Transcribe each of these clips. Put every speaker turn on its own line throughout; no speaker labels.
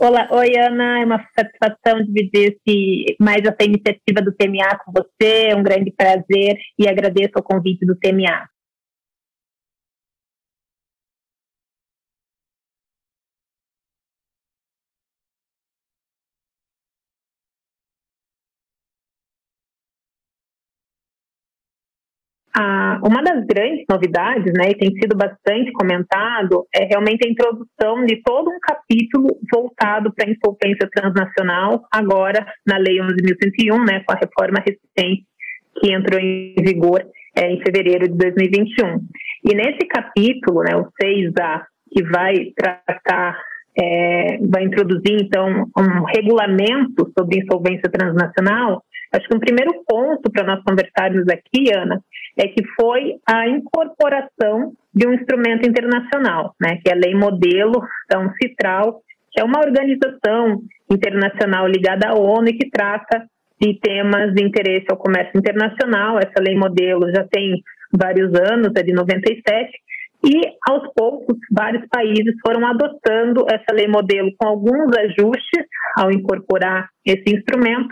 Olá, oi Ana, é uma satisfação dividir esse, mais essa iniciativa do TMA com você, é um grande prazer e agradeço o convite do TMA. Uma das grandes novidades, né, e tem sido bastante comentado, é realmente a introdução de todo um capítulo voltado para a insolvência transnacional, agora na Lei 11.101, né, com a reforma recente que entrou em vigor é, em fevereiro de 2021. E nesse capítulo, né, o 6A, que vai tratar, é, vai introduzir, então, um regulamento sobre insolvência transnacional, Acho que um primeiro ponto para nós conversarmos aqui, Ana, é que foi a incorporação de um instrumento internacional, né, que é a Lei Modelo, então CITRAL, que é uma organização internacional ligada à ONU e que trata de temas de interesse ao comércio internacional. Essa lei modelo já tem vários anos, é de 97, e aos poucos vários países foram adotando essa lei modelo com alguns ajustes ao incorporar esse instrumento,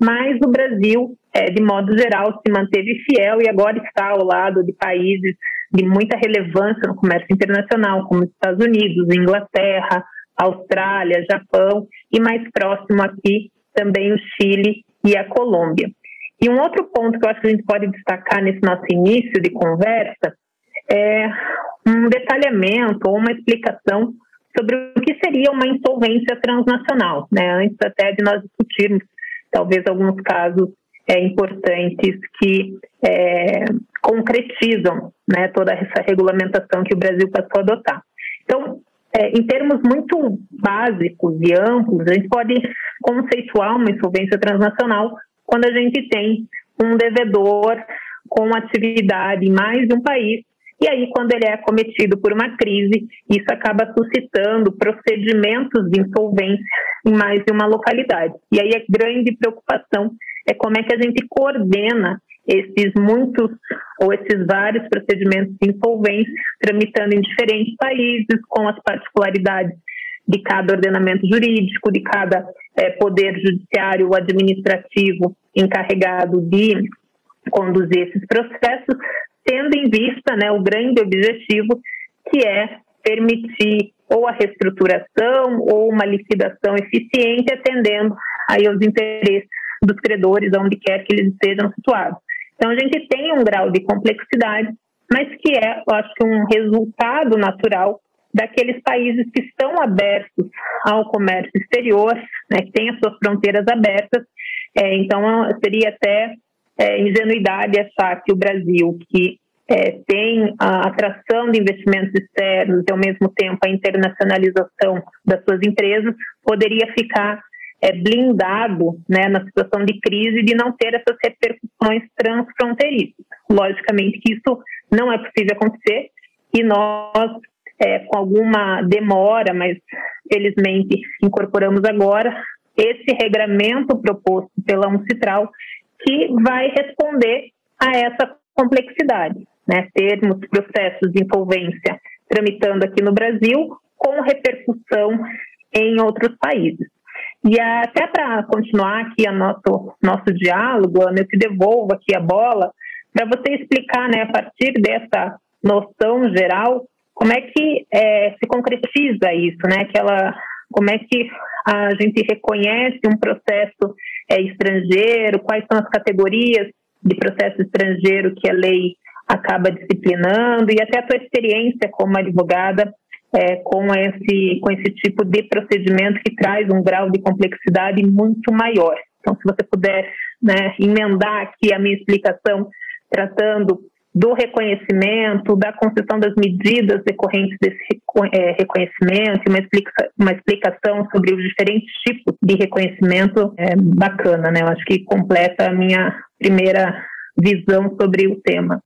mas o Brasil, é, de modo geral, se manteve fiel e agora está ao lado de países de muita relevância no comércio internacional, como os Estados Unidos, Inglaterra, Austrália, Japão e mais próximo aqui também o Chile e a Colômbia. E um outro ponto que eu acho que a gente pode destacar nesse nosso início de conversa é um detalhamento ou uma explicação sobre o que seria uma insolvência transnacional, né? Antes até de nós discutirmos talvez alguns casos é, importantes que é, concretizam né, toda essa regulamentação que o Brasil passou a adotar. Então, é, em termos muito básicos e amplos, a gente pode conceituar uma insolvência transnacional quando a gente tem um devedor com atividade em mais de um país e aí, quando ele é cometido por uma crise, isso acaba suscitando procedimentos de insolvência em mais de uma localidade. E aí a grande preocupação é como é que a gente coordena esses muitos ou esses vários procedimentos de insolvência tramitando em diferentes países, com as particularidades de cada ordenamento jurídico, de cada é, poder judiciário ou administrativo encarregado de conduzir esses processos, tendo em vista né, o grande objetivo que é permitir ou a reestruturação ou uma liquidação eficiente, atendendo aí aos interesses dos credores, onde quer que eles estejam situados. Então, a gente tem um grau de complexidade, mas que é, eu acho que, um resultado natural daqueles países que estão abertos ao comércio exterior, né, que têm as suas fronteiras abertas. É, então, seria até é, ingenuidade achar que o Brasil, que é, tem a atração de investimentos externos e, ao mesmo tempo, a internacionalização das suas empresas, poderia ficar é, blindado né, na situação de crise de não ter essas repercussões transfronteiriças. Logicamente que isso não é possível acontecer e nós, é, com alguma demora, mas felizmente incorporamos agora, esse regramento proposto pela Uncitral que vai responder a essa complexidade, né? Termos processos de insolvência tramitando aqui no Brasil com repercussão em outros países. E até para continuar aqui o nosso, nosso diálogo, Ana, eu te devolvo aqui a bola para você explicar, né, a partir dessa noção geral, como é que é, se concretiza isso, né? Aquela, como é que a gente reconhece um processo é, estrangeiro, quais são as categorias de processo estrangeiro que a lei acaba disciplinando e até a tua experiência como advogada é, com esse com esse tipo de procedimento que traz um grau de complexidade muito maior. Então, se você puder né, emendar aqui a minha explicação tratando do reconhecimento, da concessão das medidas decorrentes desse é, reconhecimento, uma, explica, uma explicação sobre os diferentes tipos de reconhecimento é bacana, né? Eu acho que completa a minha primeira visão sobre o tema.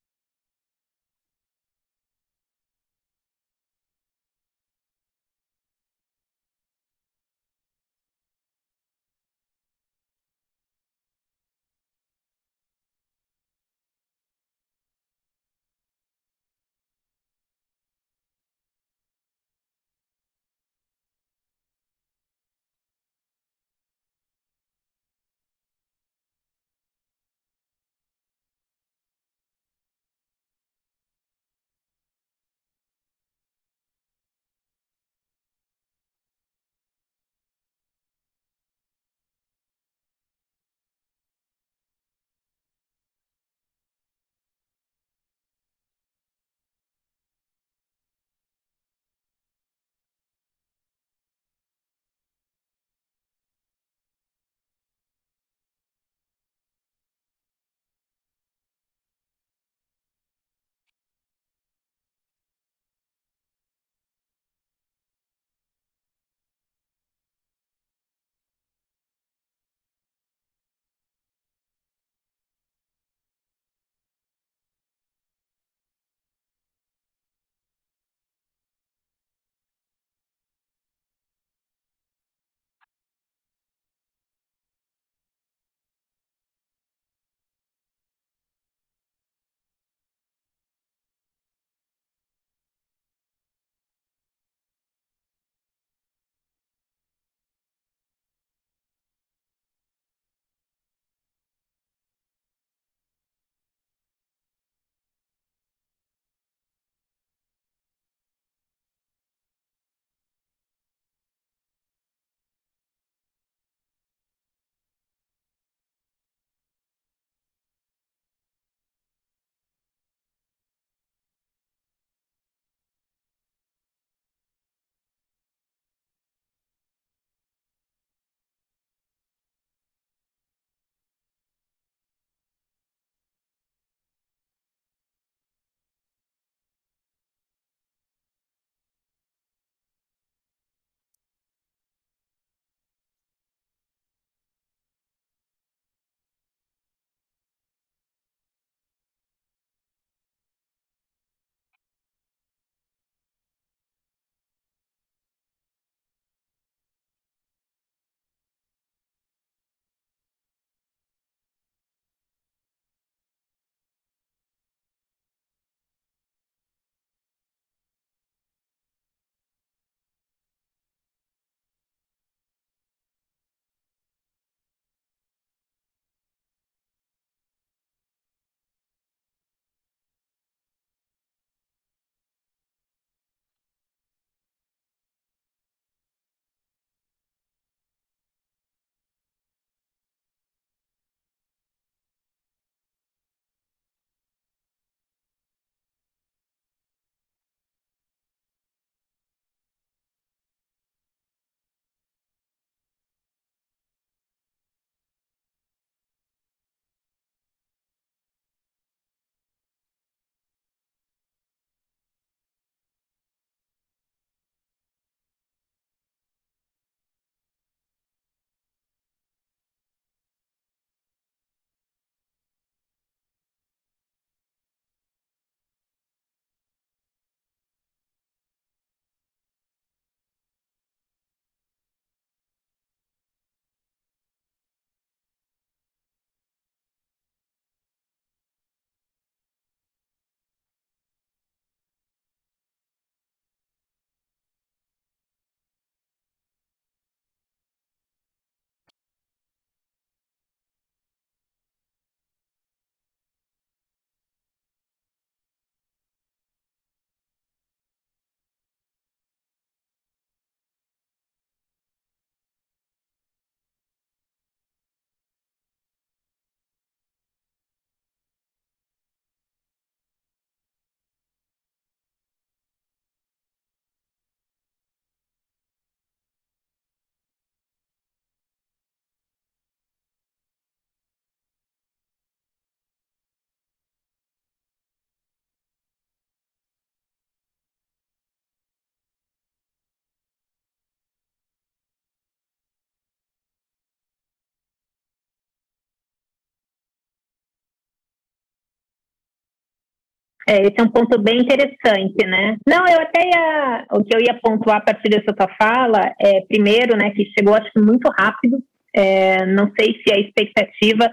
É, esse é um ponto bem interessante, né? Não, eu até ia, o que eu ia pontuar a partir dessa tua fala é, primeiro, né, que chegou acho muito rápido, é, não sei se a expectativa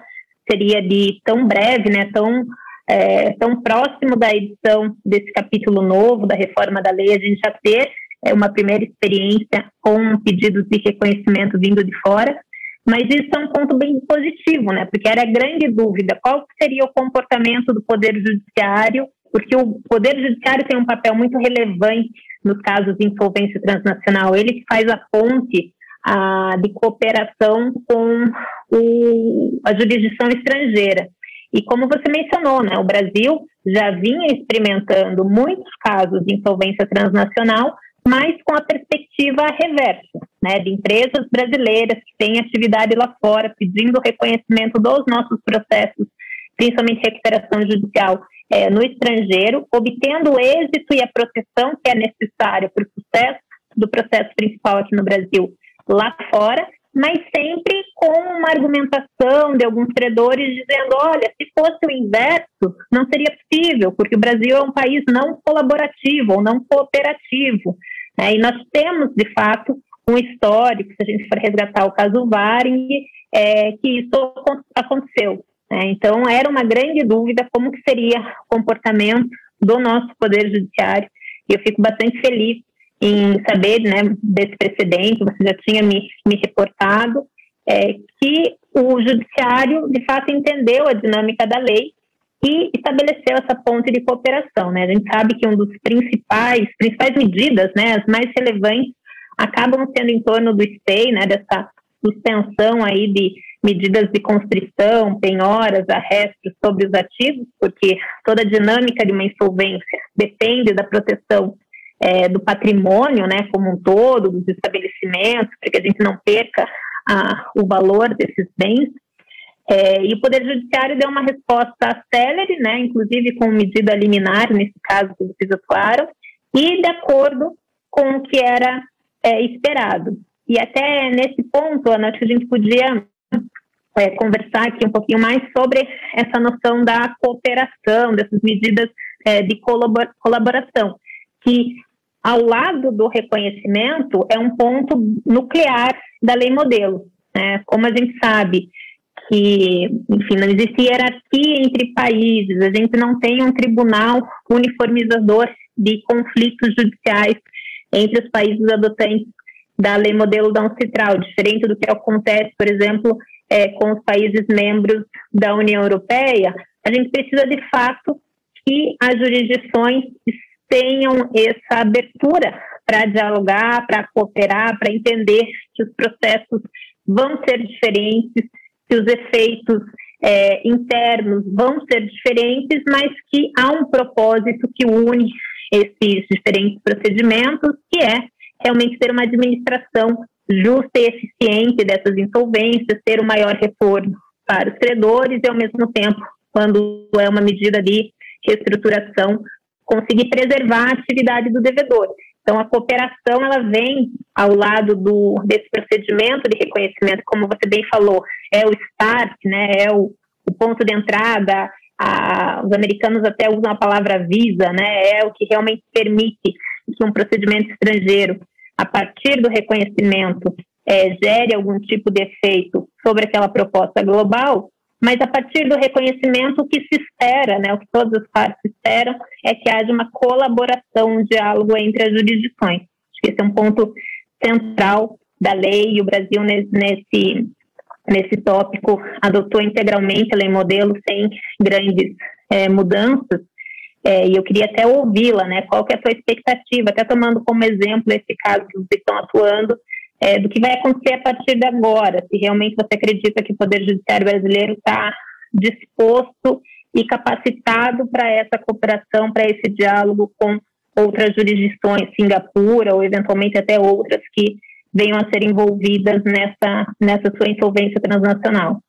seria de tão breve, né, tão, é, tão próximo da edição desse capítulo novo da reforma da lei, a gente já ter é, uma primeira experiência com pedidos de reconhecimento vindo de fora, mas isso é um ponto bem positivo, né, porque era grande dúvida, qual seria o comportamento do Poder Judiciário porque o Poder Judiciário tem um papel muito relevante nos casos de insolvência transnacional. Ele que faz a ponte de cooperação com o, a jurisdição estrangeira. E como você mencionou, né, o Brasil já vinha experimentando muitos casos de insolvência transnacional, mas com a perspectiva reversa, né, de empresas brasileiras que têm atividade lá fora, pedindo reconhecimento dos nossos processos, principalmente recuperação judicial é, no estrangeiro, obtendo o êxito e a proteção que é necessária para o sucesso do processo principal aqui no Brasil lá fora, mas sempre com uma argumentação de alguns credores dizendo: olha, se fosse o inverso, não seria possível, porque o Brasil é um país não colaborativo ou não cooperativo. Né? E nós temos, de fato, um histórico, se a gente for resgatar o caso Varing, é, que isso aconteceu. É, então, era uma grande dúvida como que seria o comportamento do nosso Poder Judiciário, e eu fico bastante feliz em saber né, desse precedente, você já tinha me, me reportado, é, que o Judiciário, de fato, entendeu a dinâmica da lei e estabeleceu essa ponte de cooperação. Né? A gente sabe que um dos principais, principais medidas, né, as mais relevantes, acabam sendo em torno do STEI, né, dessa suspensão aí de medidas de constrição, penhoras, arrestos sobre os ativos, porque toda a dinâmica de uma insolvência depende da proteção é, do patrimônio, né, como um todo, dos estabelecimentos, para que a gente não perca a, o valor desses bens. É, e o Poder Judiciário deu uma resposta célere, né, inclusive com medida liminar, nesse caso que vocês atuaram, e de acordo com o que era é, esperado. E até nesse ponto, Ana, acho que a gente podia é, conversar aqui um pouquinho mais sobre essa noção da cooperação, dessas medidas é, de colaboração, que ao lado do reconhecimento é um ponto nuclear da lei modelo. Né? Como a gente sabe que, enfim, não existe hierarquia entre países, a gente não tem um tribunal uniformizador de conflitos judiciais entre os países adotantes da lei modelo da UNCITRAL, diferente do que acontece, por exemplo, é, com os países membros da União Europeia, a gente precisa de fato que as jurisdições tenham essa abertura para dialogar, para cooperar, para entender que os processos vão ser diferentes, que os efeitos é, internos vão ser diferentes, mas que há um propósito que une esses diferentes procedimentos, que é realmente ter uma administração justa e eficiente dessas insolvências, ter o um maior retorno para os credores e, ao mesmo tempo, quando é uma medida de reestruturação, conseguir preservar a atividade do devedor. Então, a cooperação ela vem ao lado do, desse procedimento de reconhecimento, como você bem falou, é o start, né, é o, o ponto de entrada. A, os americanos até usam a palavra visa, né, é o que realmente permite que um procedimento estrangeiro a partir do reconhecimento, é, gere algum tipo de efeito sobre aquela proposta global, mas a partir do reconhecimento, o que se espera, né, o que todas as partes esperam, é que haja uma colaboração, um diálogo entre as jurisdições. Acho que esse é um ponto central da lei e o Brasil nesse, nesse tópico adotou integralmente a lei modelo sem grandes é, mudanças, é, e eu queria até ouvi-la, né? Qual que é a sua expectativa, até tomando como exemplo esse caso que vocês estão atuando, é, do que vai acontecer a partir de agora, se realmente você acredita que o Poder Judiciário brasileiro está disposto e capacitado para essa cooperação, para esse diálogo com outras jurisdições, Singapura ou eventualmente até outras que venham a ser envolvidas nessa, nessa sua insolvência transnacional.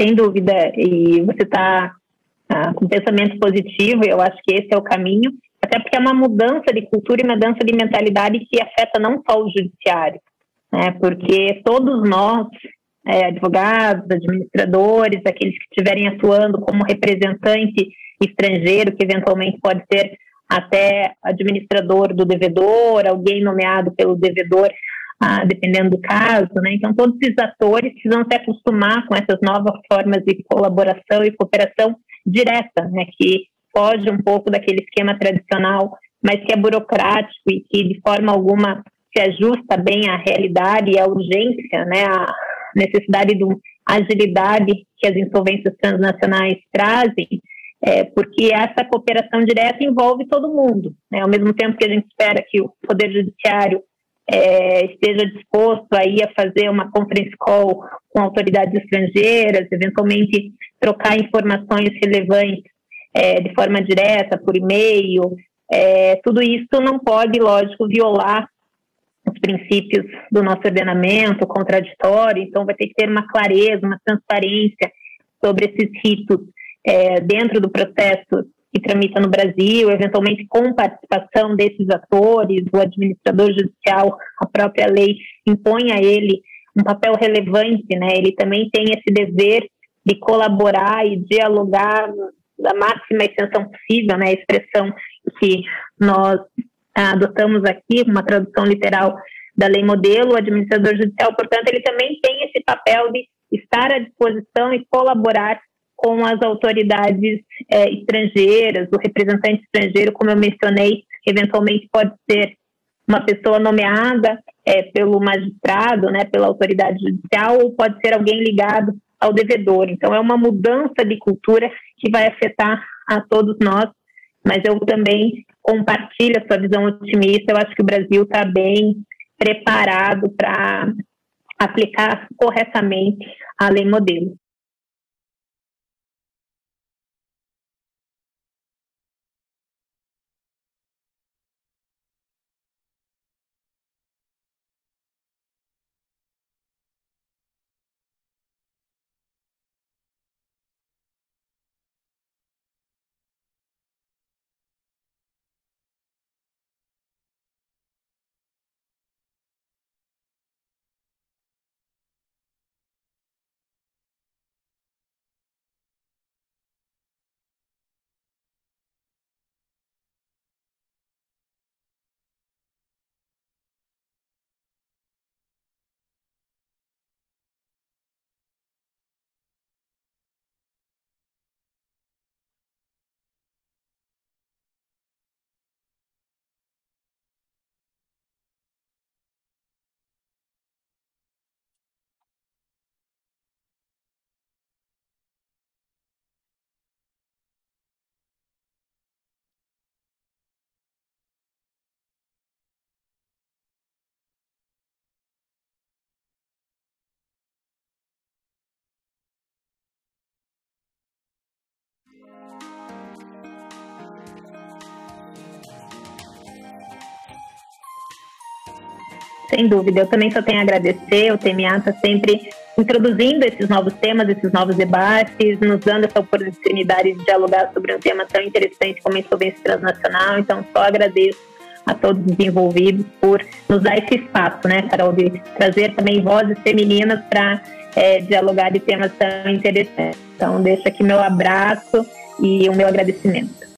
Sem dúvida, e você está ah, com pensamento positivo, eu acho que esse é o caminho, até porque é uma mudança de cultura e uma mudança de mentalidade que afeta não só o judiciário, né, porque todos nós, é, advogados, administradores, aqueles que estiverem atuando como representante estrangeiro, que eventualmente pode ser até administrador do devedor, alguém nomeado pelo devedor, ah, dependendo do caso, né? Então, todos esses atores precisam se acostumar com essas novas formas de colaboração e cooperação direta, né? Que foge um pouco daquele esquema tradicional, mas que é burocrático e que, de forma alguma, se ajusta bem à realidade e à urgência, né? A necessidade de agilidade que as insolvências transnacionais trazem, é, porque essa cooperação direta envolve todo mundo. Né? Ao mesmo tempo que a gente espera que o Poder Judiciário é, esteja disposto aí a fazer uma conference call com autoridades estrangeiras, eventualmente trocar informações relevantes é, de forma direta, por e-mail, é, tudo isso não pode, lógico, violar os princípios do nosso ordenamento contraditório, então vai ter que ter uma clareza, uma transparência sobre esses ritos dentro do processo que tramita no Brasil, eventualmente com participação desses atores, o administrador judicial, a própria lei impõe a ele um papel relevante, né? Ele também tem esse dever de colaborar e dialogar da máxima extensão possível, né? A expressão que nós adotamos aqui, uma tradução literal da lei modelo, o administrador judicial, portanto, ele também tem esse papel de estar à disposição e colaborar com as autoridades é, estrangeiras, o representante estrangeiro, como eu mencionei, eventualmente pode ser uma pessoa nomeada é, pelo magistrado, né, pela autoridade judicial, ou pode ser alguém ligado ao devedor. Então, é uma mudança de cultura que vai afetar a todos nós, mas eu também compartilho sua visão otimista. Eu acho que o Brasil está bem preparado para aplicar corretamente a lei modelo. Sem dúvida, eu também só tenho a agradecer. O TMA está sempre introduzindo esses novos temas, esses novos debates, nos dando essa oportunidade de dialogar sobre um tema tão interessante como a insolvência transnacional. Então, só agradeço a todos os envolvidos por nos dar esse espaço, né, Carol, de trazer também vozes femininas para é, dialogar de temas tão interessantes. Então, deixo aqui meu abraço e o meu agradecimento.